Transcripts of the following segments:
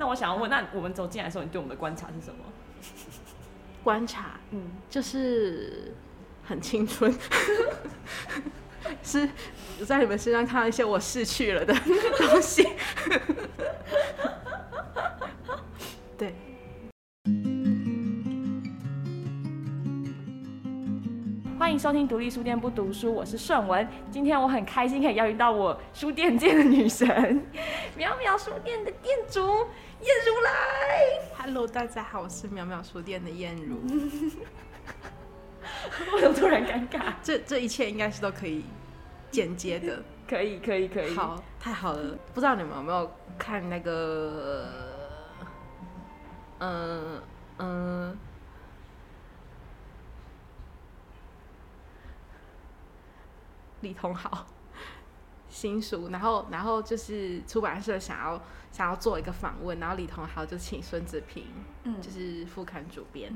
那我想要问，那我们走进来的时候，你对我们的观察是什么？观察，嗯，就是很青春，是在你们身上看到一些我逝去了的 东西。对。欢迎收听独立书店不读书，我是顺文。今天我很开心可以邀请到我书店界的女神，淼淼书店的店主燕如来。Hello，大家好，我是淼淼书店的燕如。为什么突然尴尬？这这一切应该是都可以剪接的。可以，可以，可以。好，太好了。不知道你们有没有看那个，嗯嗯。李同豪新书，然后然后就是出版社想要想要做一个访问，然后李同豪就请孙子平，嗯，就是副刊主编，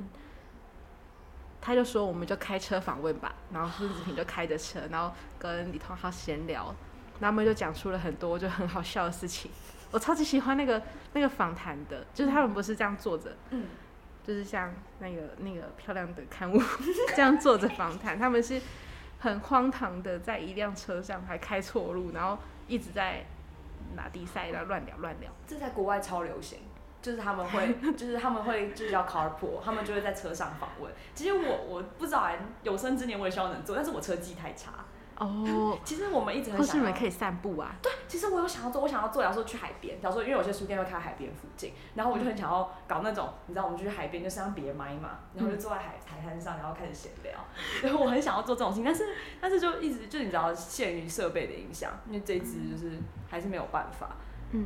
他就说我们就开车访问吧，然后孙子平就开着车，然后跟李同豪闲聊，然后他们就讲出了很多就很好笑的事情，我超级喜欢那个那个访谈的，就是他们不是这样坐着，嗯，就是像那个那个漂亮的刊物 这样坐着访谈，他们是。很荒唐的，在一辆车上还开错路，然后一直在拿地塞，然后乱聊乱聊。这在国外超流行，就是他们会，就是他们会，就是要 carpool，他们就会在车上访问。其实我我不知道，有生之年我也希望能做，但是我车技太差。哦，其实我们一直很想，或是你们可以散步啊。对，其实我有想要做，我想要做，假如说去海边，假如说因为有些书店会开海边附近，然后我就很想要搞那种，你知道我们去海边就上别麦嘛，然后就坐在海海滩上，然后开始闲聊。然 后我很想要做这种事情，但是但是就一直就你知道限于设备的影响，因为这支就是还是没有办法，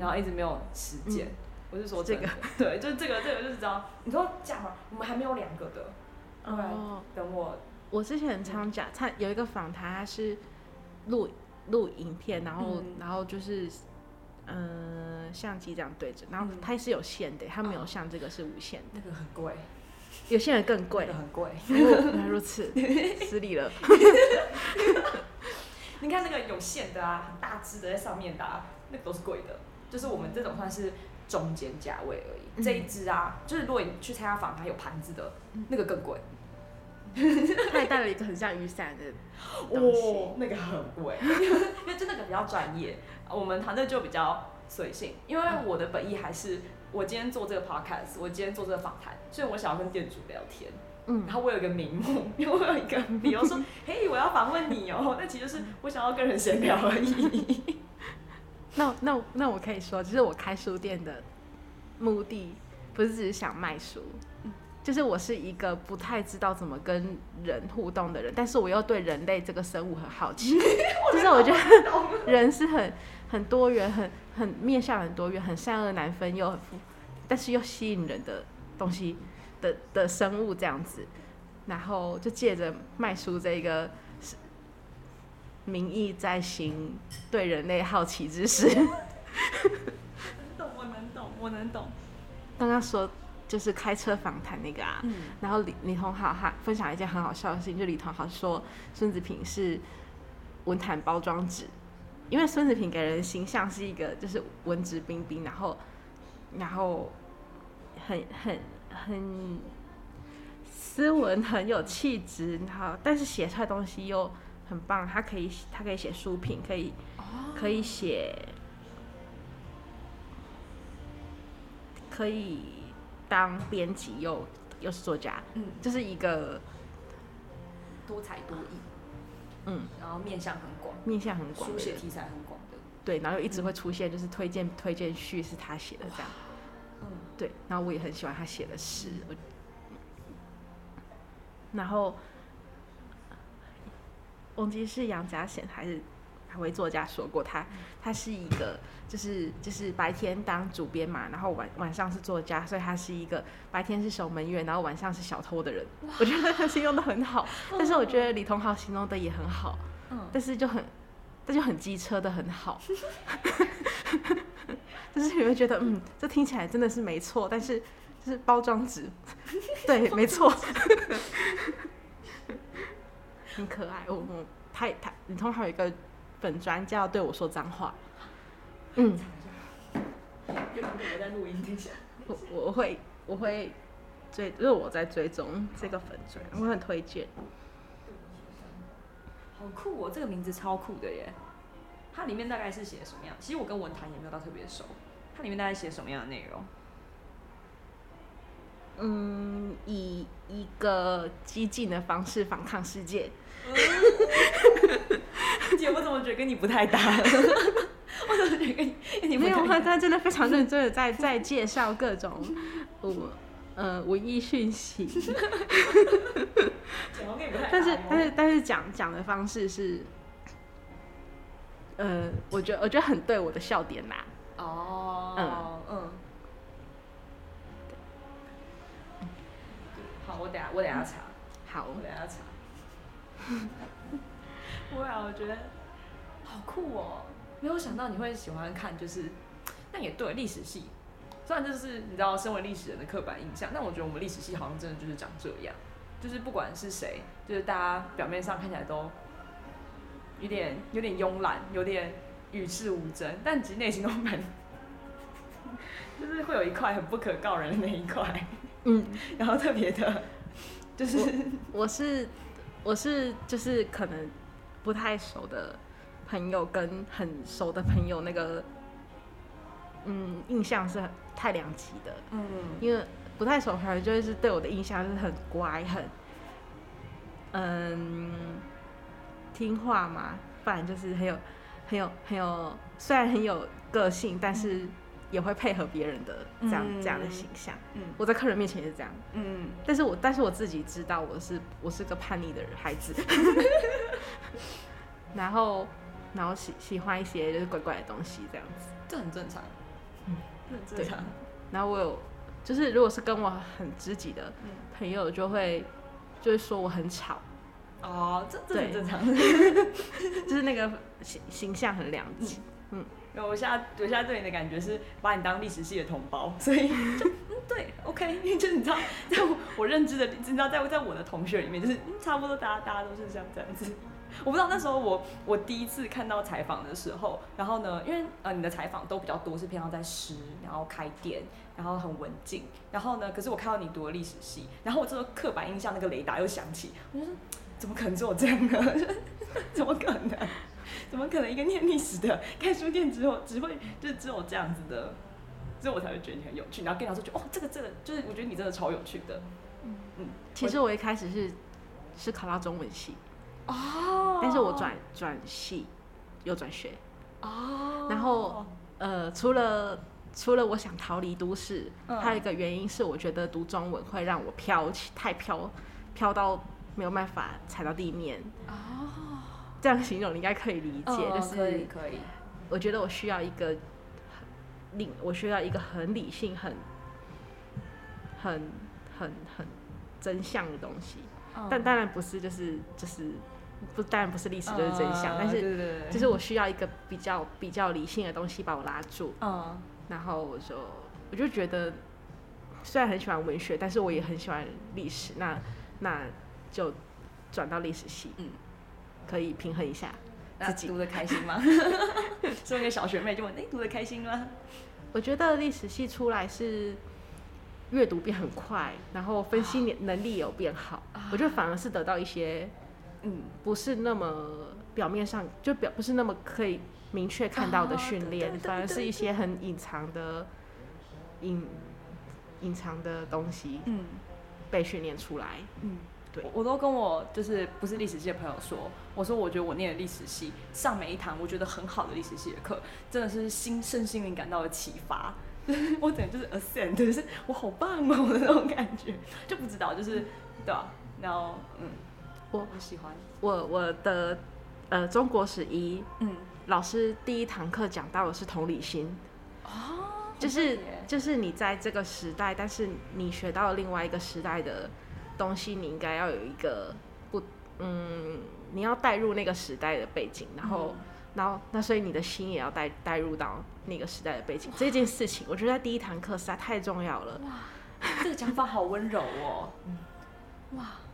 然后一直没有时间。我是说这个，对，就是这个这个就是知道，你说讲嘛，我们还没有两个的，哦，等我。我之前很常讲，他有一个访谈，他是录录影片，然后然后就是嗯相机这样对着，然后它是有线的，它没有像这个是无线的，那个很贵，有些人更贵，很贵，原来 如此，失礼了。你看那个有线的啊，很大只的在上面的，那个都是贵的，就是我们这种算是中间价位而已。这一支啊，就是如果你去参加访谈有盘子的，那个更贵。他还带了一个很像雨伞的哦，那个很贵，因为真的个比较专业。我们团队就比较随性，因为我的本意还是我今天做这个 podcast，我今天做这个访谈，所以我想要跟店主聊天。嗯，然后我有一个名目，因为我有一个理由说，嘿，我要访问你哦。那其实是我想要跟人闲聊而已。那那那我可以说，其实我开书店的目的不是只是想卖书。就是我是一个不太知道怎么跟人互动的人，但是我又对人类这个生物很好奇。就是我觉得人是很很多元、很很面向很多元、很善恶难分又很富，但是又吸引人的东西的的生物这样子。然后就借着卖书这个名义在行对人类好奇之事。懂，我能懂，我能懂。刚刚说。就是开车访谈那个啊，然后李李同好哈分享一件很好笑的事情，就李同好说孙子平是文坛包装纸，因为孙子平给人形象是一个就是文质彬彬，然后然后很很很斯文，很有气质，然后但是写出来东西又很棒，他可以他可以写书评，可以可以写可以。当编辑又又是作家，嗯，就是一个多才多艺，嗯，然后面向很广，面向很广，书写题材很广的，对，然后又一直会出现，就是推荐推荐序是他写的这样，嗯，对，然后我也很喜欢他写的诗，然后忘记是杨家贤还是。哪位作家说过，他他是一个，就是就是白天当主编嘛，然后晚晚上是作家，所以他是一个白天是守门员，然后晚上是小偷的人。我觉得他形容的很好，但是我觉得李同豪形容的也很好，嗯但是就很，这就很机车的很好，就是你会觉得，嗯，这听起来真的是没错，但是就是包装纸，对，没错，很可爱。我我他他李同豪有一个。本专家要对我说脏话，嗯，我在录音，听起来。我我会我会追，就是我在追踪这个粉钻，我很推荐。好酷哦，这个名字超酷的耶！它里面大概是写什么样？其实我跟文坛也没有到特别熟。它里面大概写什么样的内容？嗯，以一个激进的方式反抗世界。姐，我怎么觉得跟你不太搭？我怎么觉得跟你没有？他他真的非常认 真的在在介绍各种我呃文艺讯息。但是但是但是讲讲的方式是，呃，我觉得我觉得很对我的笑点啦。哦，嗯嗯。好，我等下我等下查。好，我等下查。不会啊，我觉得好酷哦！没有想到你会喜欢看，就是那也对，历史系。虽然就是你知道，身为历史人的刻板印象，但我觉得我们历史系好像真的就是长这样，就是不管是谁，就是大家表面上看起来都有点有点慵懒，有点与世无争，但其实内心都蛮，就是会有一块很不可告人的那一块，嗯，然后特别的，就是我是。我是就是可能不太熟的朋友跟很熟的朋友那个，嗯，印象是太两极的。嗯，因为不太熟朋友就是对我的印象是很乖，很嗯听话嘛，不然就是很有很有很有，虽然很有个性，但是。也会配合别人的这样这样的形象，嗯我在客人面前也是这样，嗯，但是我但是我自己知道我是我是个叛逆的人孩子，然后然后喜喜欢一些就是怪怪的东西这样子，这很正常，嗯，很正常。然后我有就是如果是跟我很知己的朋友，就会就会说我很吵，哦，这这很正常，就是那个形形象很两极，嗯。我现在我现在对你的感觉是把你当历史系的同胞，所以 就嗯对，OK，就你知道，在我认知的，你知道在在我的同学里面，就是差不多大家大家都是像这样子。我不知道那时候我我第一次看到采访的时候，然后呢，因为呃你的采访都比较多是偏向在诗，然后开店，然后很文静，然后呢，可是我看到你读了历史系，然后我这个刻板印象那个雷达又响起，我就说怎么可能只有这样呢？怎么可能？怎么可能一个念历史的开书店之后只会就只有这样子的，所以我才会觉得你很有趣。然后跟老师觉得哦，这个这个就是我觉得你真的超有趣的。嗯嗯，其实我一开始是是考到中文系哦，但是我转转系又转学哦。然后呃，除了除了我想逃离都市，还有一个原因是我觉得读中文会让我飘起太飘飘到没有办法踩到地面哦。这样形容你应该可以理解，就是可以可以。我觉得我需要一个理，我需要一个很理性、很很很很真相的东西。但当然不是，就是就是不，当然不是历史就是真相。但是就是我需要一个比较比较理性的东西把我拉住。嗯。然后我就我就觉得，虽然很喜欢文学，但是我也很喜欢历史。那那就转到历史系。嗯。可以平衡一下，自己读的开心吗？作为小学妹就问：哎，读的开心吗？我觉得历史系出来是阅读变很快，然后分析能能力有变好。我觉得反而是得到一些，嗯，不是那么表面上就表不是那么可以明确看到的训练，反而是一些很隐藏的隐隐藏的东西，嗯，被训练出来，嗯。对。我都跟我就是不是历史系的朋友说，我说我觉得我念的历史系上每一堂我觉得很好的历史系的课，真的是心身心灵感到了启发，我整个就是 ascend，就是我好棒哦的那种感觉，就不知道就是对吧？然后嗯，我我喜欢我我的呃中国史一嗯老师第一堂课讲到的是同理心哦，就是就是你在这个时代，但是你学到了另外一个时代的。东西你应该要有一个不，嗯，你要带入那个时代的背景，然后，然后，那所以你的心也要带带入到那个时代的背景。这件事情，我觉得在第一堂课实在太重要了。哇，这个讲法好温柔哦。嗯，哇，对，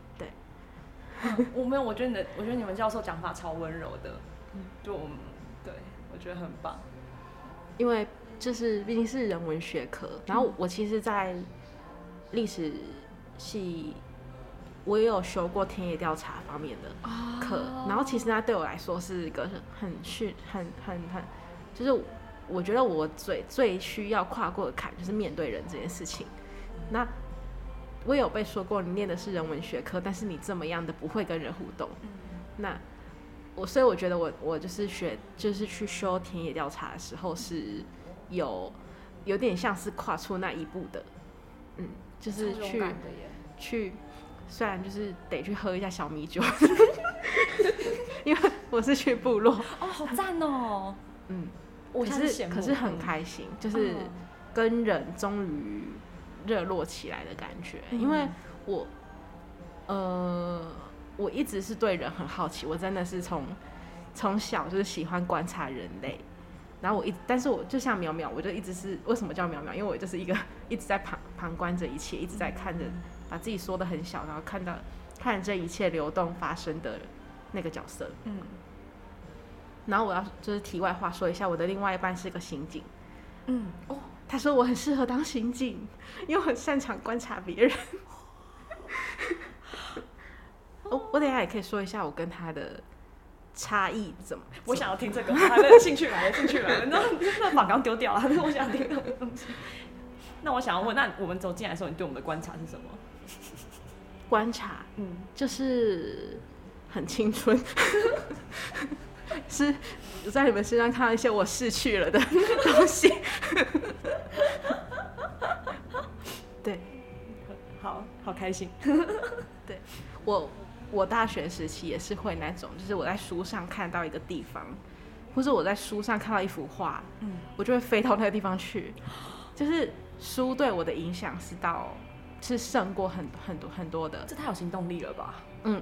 我没有，我觉得你的，我觉得你们教授讲法超温柔的。嗯，就我们，对我觉得很棒。因为就是毕竟是人文学科，然后我其实，在历史系我也有修过田野调查方面的课，然后其实那对我来说是一个很训很很很，就是我觉得我最最需要跨过的坎就是面对人这件事情。那我有被说过，你念的是人文学科，但是你这么样的不会跟人互动。那我所以我觉得我我就是学就是去修田野调查的时候是有有点像是跨出那一步的，嗯，就是去去虽然就是得去喝一下小米酒，因为我是去部落。哦，好赞哦，嗯，我是可是很开心，就是跟人终于。热络起来的感觉，因为我，呃，我一直是对人很好奇，我真的是从从小就是喜欢观察人类，然后我一，但是我就像淼淼，我就一直是为什么叫淼淼？因为我就是一个 一直在旁旁观着一切，一直在看着，把自己缩的很小，然后看到看这一切流动发生的那个角色。嗯，然后我要就是题外话说一下，我的另外一半是个刑警。嗯，哦。他说我很适合当刑警，因为我很擅长观察别人。我我等下也可以说一下我跟他的差异怎么。我想要听这个，他的兴趣来了，兴趣来了。那那把刚丢掉了，我想听那个东西。那我想要问，那我们走进来的时候，你对我们的观察是什么？观察，嗯，就是很青春。是在你们身上看到一些我逝去了的东西。对，好好开心。对我，我大学时期也是会那种，就是我在书上看到一个地方，或者我在书上看到一幅画，嗯，我就会飞到那个地方去。就是书对我的影响是到是胜过很很多很多的。这太有行动力了吧？嗯，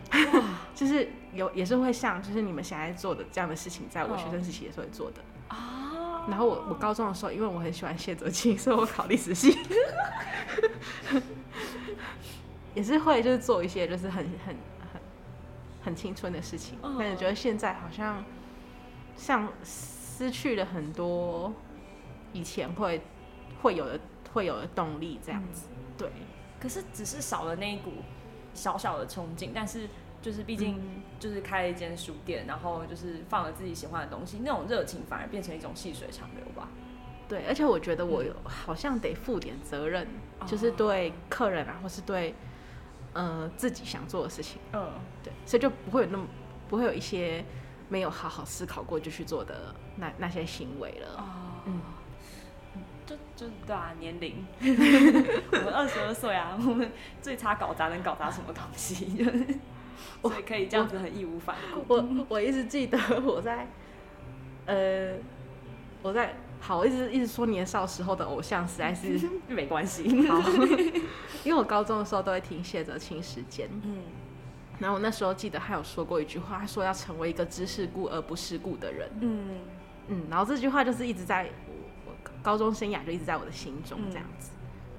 就是有也是会像，就是你们现在做的这样的事情，在我学生时期也是会做的啊。然后我我高中的时候，因为我很喜欢谢哲庆，所以我考历史系，也是会就是做一些就是很很很很青春的事情。但是觉得现在好像像失去了很多以前会会有的会有的动力这样子。对，可是只是少了那一股。小小的憧憬，但是就是毕竟就是开了一间书店，然后就是放了自己喜欢的东西，那种热情反而变成一种细水长流吧。对，而且我觉得我有好像得负点责任，就是对客人啊，或是对呃自己想做的事情。嗯，对，所以就不会有那么不会有一些没有好好思考过就去做的那那些行为了。哦，嗯。就就对啊，年龄，我们二十二岁啊，我们最差搞砸能搞砸什么东西？所以可以这样子很义无反顾。我我一直记得我在，呃，我在好，我一直一直说年少时候的偶像实在是 没关系。好，因为我高中的时候都会听谢哲青时间，嗯，然后我那时候记得他有说过一句话，他说要成为一个知世故而不世故的人，嗯嗯，然后这句话就是一直在我。高中生涯就一直在我的心中这样子。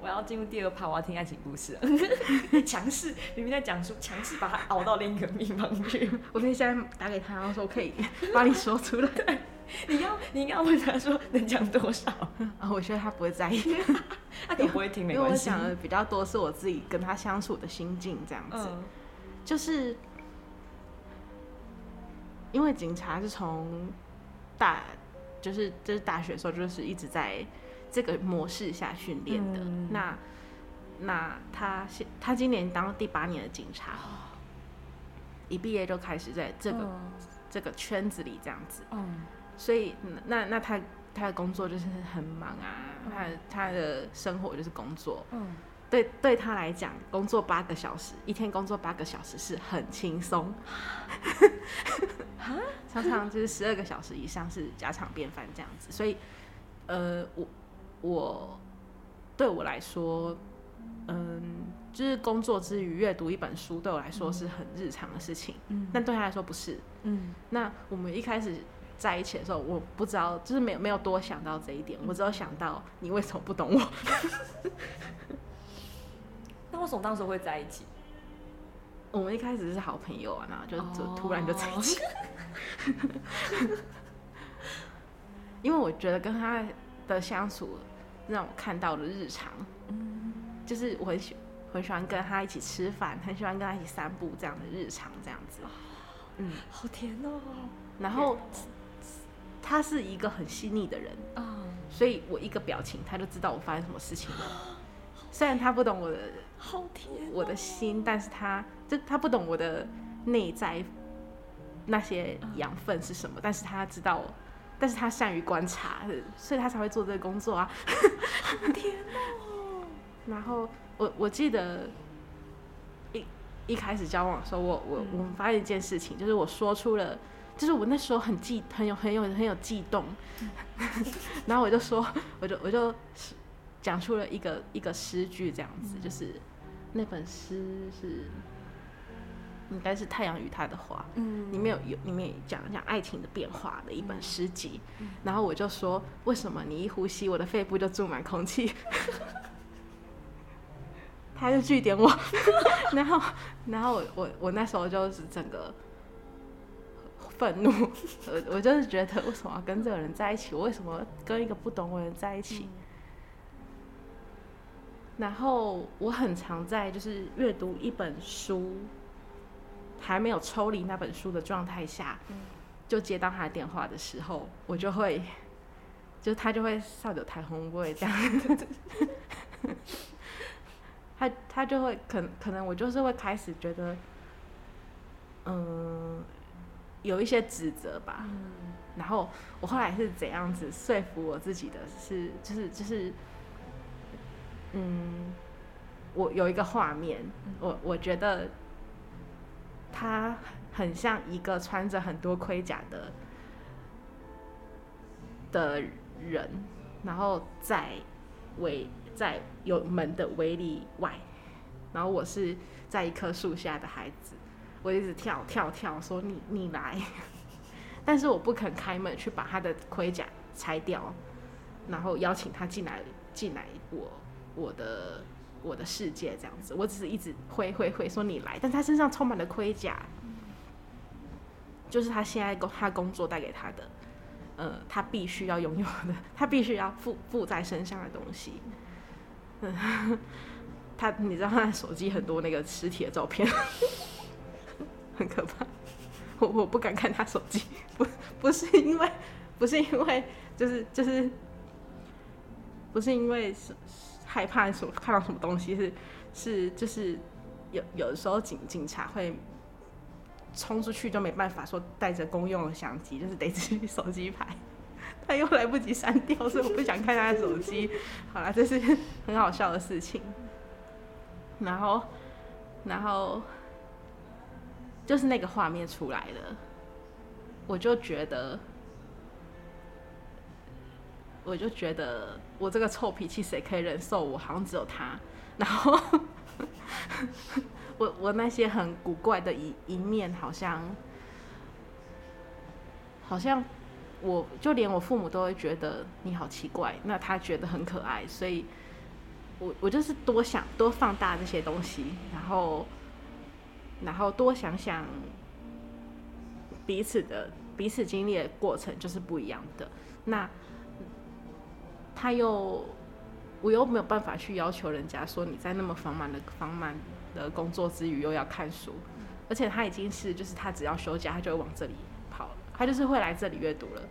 我要进入第二趴，我要听爱情故事。强势明明在讲述，强势把他熬到另一个地方去。我可以现在打给他，然后说可以把你说出来。你要你应该问他说能讲多少？啊，我觉得他不会在意，他可能不会听，没关系。因为我想的比较多是我自己跟他相处的心境这样子。就是因为警察是从大。就是就是大学的时候，就是一直在这个模式下训练的。那那他现他今年当第八年的警察，一毕业就开始在这个这个圈子里这样子。嗯，所以那那他他的工作就是很忙啊，他他的生活就是工作。嗯。对，对他来讲，工作八个小时，一天工作八个小时是很轻松，常常就是十二个小时以上是家常便饭这样子。所以，呃，我我对我来说，嗯，就是工作之余阅读一本书，对我来说是很日常的事情。嗯，但对他来说不是。嗯，那我们一开始在一起的时候，我不知道，就是没有没有多想到这一点，我只有想到你为什么不懂我。那为什么当时会在一起？我们一开始是好朋友啊，然后就就突然就在一起。因为我觉得跟他的相处，让我看到了日常，嗯，就是我很喜很喜欢跟他一起吃饭，很喜欢跟他一起散步这样的日常这样子，嗯，好甜哦。然后他是一个很细腻的人啊，所以我一个表情他就知道我发生什么事情了。虽然他不懂我的好甜我的心，但是他就他不懂我的内在那些养分是什么，但是他知道，但是他善于观察，所以他才会做这个工作啊。好甜哦。然后我我记得一一开始交往的时候，我我我们发现一件事情，就是我说出了，就是我那时候很激很有很有很有悸动，然后我就说，我就我就。讲出了一个一个诗句，这样子，就是那本诗是应该是《太阳与他的花》，嗯，里面有有里面讲讲爱情的变化的一本诗集，然后我就说，为什么你一呼吸，我的肺部就注满空气？他就据点我，然后然后我我我那时候就是整个愤怒，我我就是觉得为什么要跟这个人在一起？我为什么跟一个不懂我的人在一起？然后我很常在就是阅读一本书，还没有抽离那本书的状态下，就接到他的电话的时候，我就会，就他就会笑着台红味这样，他他就会可可能我就是会开始觉得，嗯，有一些指责吧，然后我后来是怎样子说服我自己的是就是就是。嗯，我有一个画面，我我觉得他很像一个穿着很多盔甲的的人，然后在围在有门的围里外，然后我是在一棵树下的孩子，我一直跳跳跳说你你来，但是我不肯开门去把他的盔甲拆掉，然后邀请他进来进来我。我的我的世界这样子，我只是一直挥挥挥说你来，但他身上充满了盔甲，就是他现在工他工作带给他的，呃，他必须要拥有的，他必须要附附在身上的东西。嗯，他你知道他的手机很多那个实体的照片，很可怕。我我不敢看他手机，不不是因为不是因为就是就是不是因为是。害怕什么？看到什么东西是是就是有有的时候警警察会冲出去，就没办法说带着公用的相机，就是得自己手机拍，他又来不及删掉，所以我不想看他的手机。好了，这是很好笑的事情。然后然后就是那个画面出来了，我就觉得。我就觉得我这个臭脾气谁可以忍受？我好像只有他。然后 我我那些很古怪的一一面，好像好像我就连我父母都会觉得你好奇怪。那他觉得很可爱，所以我我就是多想多放大这些东西，然后然后多想想彼此的彼此经历的过程就是不一样的。那。他又，我又没有办法去要求人家说你在那么繁忙的繁忙的工作之余又要看书，而且他已经是就是他只要休假他就会往这里跑，他就是会来这里阅读了。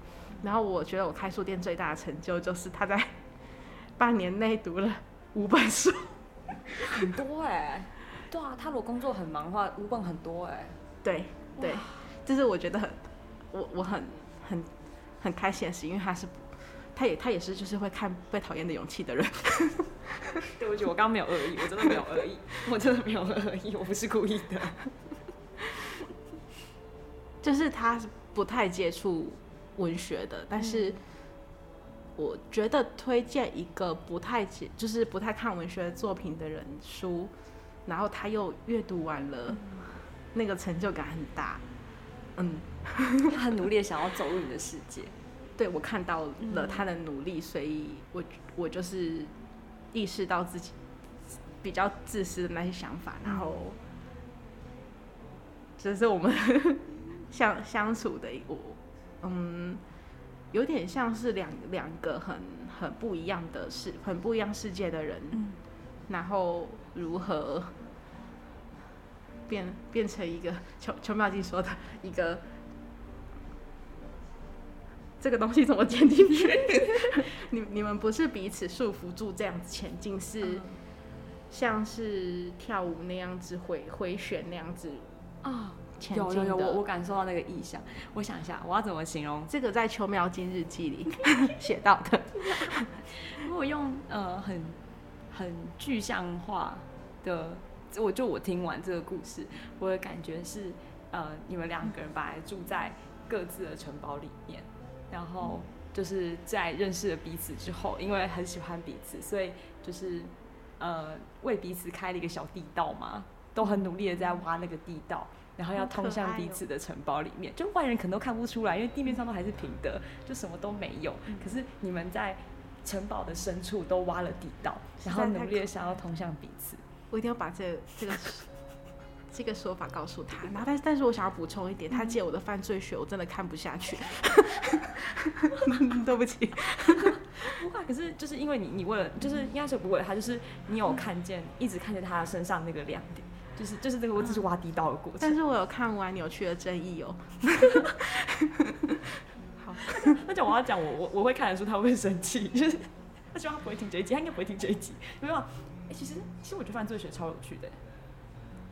然后我觉得我开书店最大的成就就是他在 半年内读了五本书，很多哎，对啊，他如果工作很忙的话，五本很多哎，对对，就是我觉得很我我很很很开心的是，因为他是。他也他也是就是会看被讨厌的勇气的人。对不起，我刚刚没有恶意，我真的没有恶意，我真的没有恶意，我不是故意的。就是他不太接触文学的，但是我觉得推荐一个不太接，就是不太看文学作品的人书，然后他又阅读完了，那个成就感很大。嗯，他很努力的想要走入你的世界。对我看到了他的努力，所以我我就是意识到自己比较自私的那些想法，然后这是我们 相相处的我嗯，有点像是两两个很很不一样的世，很不一样世界的人，然后如何变变成一个邱邱妙静说的一个。这个东西怎么剪进去？你你们不是彼此束缚住这样子前进，是像是跳舞那样子回回旋那样子啊？有有有，我我感受到那个意象。我想一下，我要怎么形容这个？在秋苗金日记里 写到的。如果用呃很很具象化的，我就我听完这个故事，我的感觉是呃，你们两个人本来住在各自的城堡里面。然后就是在认识了彼此之后，因为很喜欢彼此，所以就是呃为彼此开了一个小地道嘛，都很努力的在挖那个地道，然后要通向彼此的城堡里面。就外人可能都看不出来，因为地面上都还是平的，就什么都没有。可是你们在城堡的深处都挖了地道，然后努力的想要通向彼此。我一定要把这这个。这个说法告诉他，然后但是但是我想要补充一点，他借我的犯罪学，我真的看不下去。对不起，不会，可是就是因为你你为了，就是应该是不为了他，就是你有看见，一直看见他身上那个亮点，就是就是这个我只是挖地道的过程。但是我有看完扭曲的正义哦。好，那讲我要讲我我我会看的书，他会生气，就是他希望他不会听这一集，他应该不会听这一集，没有？哎，其实其实我觉得犯罪学超有趣的。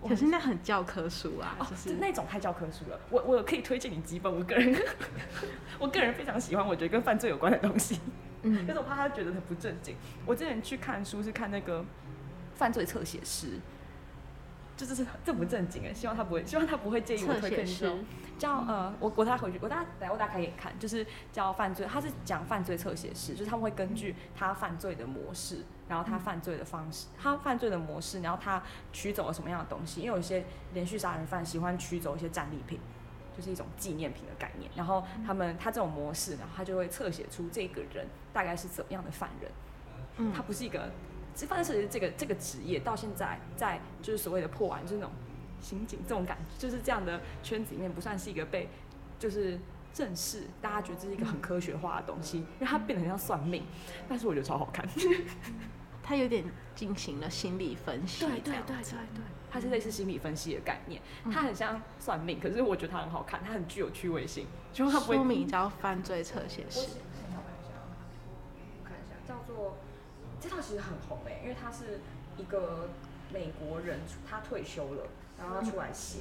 可是那很教科书啊，就是那种太教科书了。我我可以推荐你几本，我个人 我个人非常喜欢，我觉得跟犯罪有关的东西。嗯，但是我怕他觉得很不正经。我之前去看书是看那个犯罪侧写师。就是正不正经哎，希望他不会，希望他不会介意我推荐书。叫呃，我我带回去，我大来我大家可以看，就是叫犯罪，他是讲犯罪侧写师，就是他们会根据他犯罪的模式，然后他犯罪的方式，他犯罪的模式，然后他取走了什么样的东西？因为有一些连续杀人犯喜欢取走一些战利品，就是一种纪念品的概念。然后他们他这种模式，然后他就会侧写出这个人大概是怎么样的犯人。嗯，他不是一个。其实犯罪这个这个职业到现在在就是所谓的破案，就是那种刑警这种感觉，就是这样的圈子里面不算是一个被就是正式大家觉得这是一个很科学化的东西，因为它变得很像算命，但是我觉得超好看，它有点进行了心理分析，对对对对对，它是类似心理分析的概念，它很像算命，可是我觉得它很好看，它很具有趣味性，就它不会。书名叫《犯罪侧写师》。这套其实很红诶，因为他是一个美国人，他退休了，然后他出来写，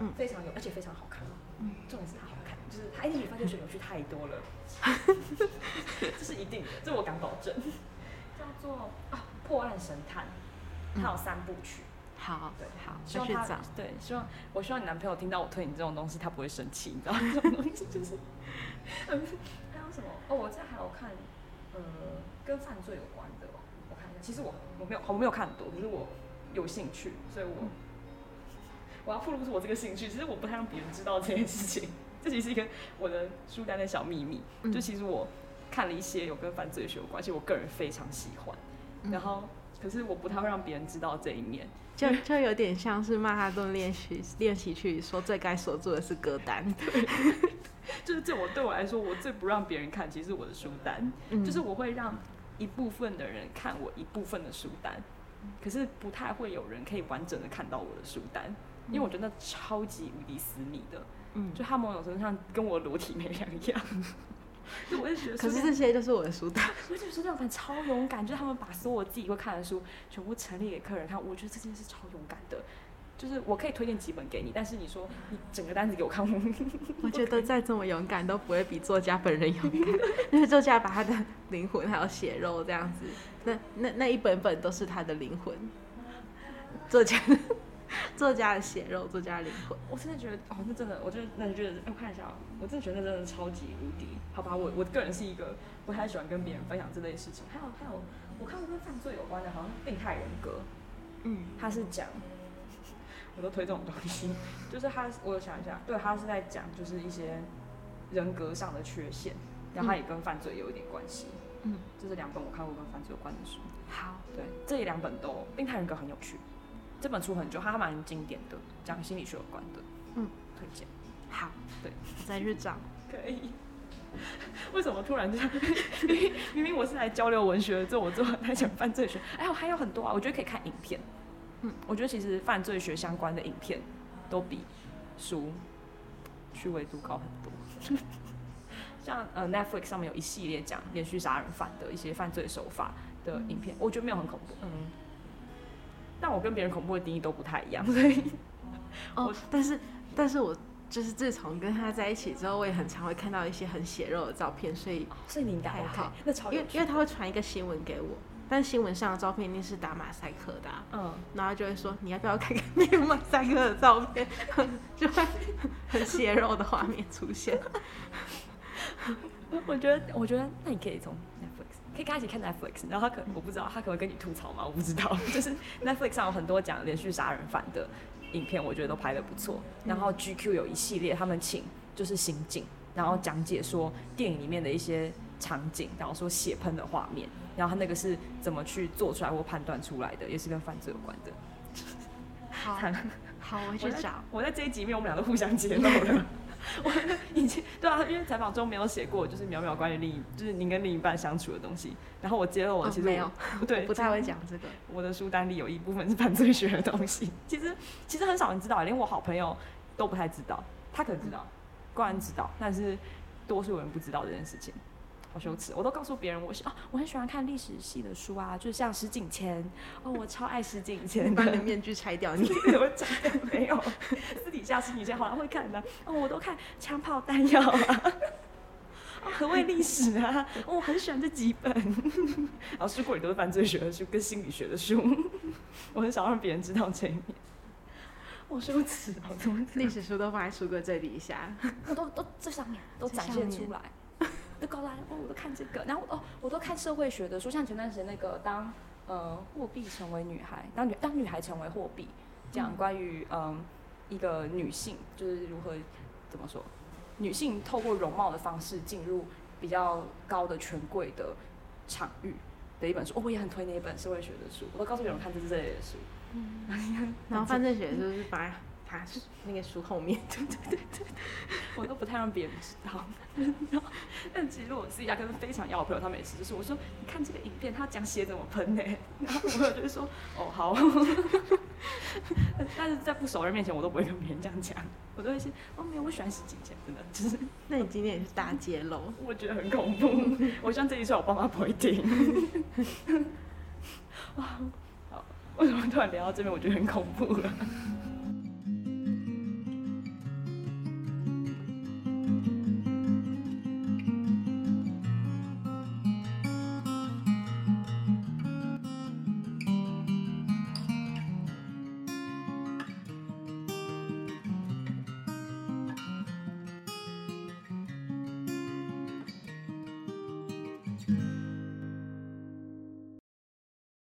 嗯，非常有，而且非常好看，嗯，重点是他好看，就是他一定比犯罪学有趣太多了，这是一定的，这我敢保证。叫做啊，破案神探，他有三部曲，好，对，好，希望他，对，希望我希望你男朋友听到我推你这种东西，他不会生气，你知道吗？这种东西就是，还有什么？哦，我这还有看，呃，跟犯罪有关的，我看一下。其实我我没有我没有看很多，可是我有兴趣，所以我我要透露出我这个兴趣。其实我不太让别人知道这件事情，这其实是一个我的书单的小秘密。就其实我看了一些有跟犯罪学有关系，我个人非常喜欢。然后，可是我不太会让别人知道这一面，就就有点像是曼哈顿练习练习去说最该锁住的是歌单。就是这我对我来说，我最不让别人看，其实我的书单，就是我会让。一部分的人看我一部分的书单，可是不太会有人可以完整的看到我的书单，因为我觉得超级无敌私密的，嗯，就他某种程度上跟我裸体没两样，就我就觉得，可是这些就是我的书单，我就觉得这超勇敢，就是他们把所有我自己会看的书全部陈列给客人看，我觉得这件事超勇敢的。就是我可以推荐几本给你，但是你说你整个单子给我看，我觉得 再这么勇敢都不会比作家本人勇敢，因 为作家把他的灵魂还有血肉这样子，那那那一本本都是他的灵魂，作家 作家的血肉，作家的灵魂。我真的觉得哦，那真的，我就那你觉得，我看一下啊，我真的觉得那真的超级无敌。好吧，我我个人是一个不太喜欢跟别人分享这类事情。还有还有，我看过跟犯罪有关的，好像病态人格，嗯，他是讲。我都推这种东西，就是他，我想一下，对他是在讲，就是一些人格上的缺陷，然后他也跟犯罪有一点关系。嗯，这是两本我看过跟犯罪有关的书。好，对，这两本都病态人格很有趣，这本书很久，它蛮经典的，讲心理学有关的。嗯，推荐。好，对，再日照。可以。为什么突然这样？明明明明我是来交流文学的，做我做 来讲犯罪学。哎我，还有很多啊，我觉得可以看影片。嗯，我觉得其实犯罪学相关的影片都比书趣味度高很多。像呃 Netflix 上面有一系列讲连续杀人犯的一些犯罪手法的影片，我觉得没有很恐怖。嗯，但我跟别人恐怖的定义都不太一样，所以 哦，但是但是我。就是自从跟他在一起之后，我也很常会看到一些很血肉的照片，所以所以你应该还好。那超因为因为他会传一个新闻给我，但新闻上的照片一定是打马赛克的，嗯，然后就会说你要不要看看没有马赛克的照片，就会很血肉的画面出现。我觉得我觉得那你可以从 Netflix 可以跟他一起看 Netflix，然后他可能我不知道他可能跟你吐槽吗？我不知道，就是 Netflix 上有很多讲连续杀人犯的。影片我觉得都拍的不错，然后 GQ 有一系列，他们请就是刑警，然后讲解说电影里面的一些场景，然后说血喷的画面，然后他那个是怎么去做出来或判断出来的，也是跟犯罪有关的。好，好，我去找。我在 这一集里面，我们俩都互相揭露了。我以前对啊，因为采访中没有写过，就是淼淼关于另一，就是您跟另一半相处的东西。然后我揭露我其实没有，对，不太会讲这个。我的书单里有一部分是犯罪学的东西，其实其实很少人知道，连我好朋友都不太知道。他可能知道，固然知道，但是多数人不知道这件事情。好羞耻！我都告诉别人，我是啊，我很喜欢看历史系的书啊，就像石景谦哦，我超爱石景谦。把你的面具拆掉，你 我真的没有。私底下石景谦好像会看的哦，我都看枪炮弹药啊，何谓历史啊？我很喜欢这几本。然后书柜里都是犯罪学的书跟心理学的书，我很少让别人知道这一面。我羞耻我，怎么历史书都放在书柜最底下？我都都最上面都展现出来。就告诉他哦，我都看这个，然后哦，我都看社会学的书，像前段时间那个当呃货币成为女孩，当女当女孩成为货币，讲关于嗯一个女性就是如何怎么说，女性透过容貌的方式进入比较高的权贵的场域的一本书，哦，我也很推那一本社会学的书，我都告诉别人看这是这类的书，嗯，然后犯罪学就是把。他那个书后面，对对对对，我都不太让别人知道。但其实我自己压根非常要我朋友，他每次就是我说你看这个影片，他讲血怎么喷呢？然后我朋友就会说哦好。但是在不熟人面前，我都不会跟别人这样讲，我都会说哦没有，我喜欢洗几件，真的就是。那你今天也是大揭露，我觉得很恐怖。我希望这一次我爸妈不会听。哇，好，为什么突然聊到这边，我觉得很恐怖了？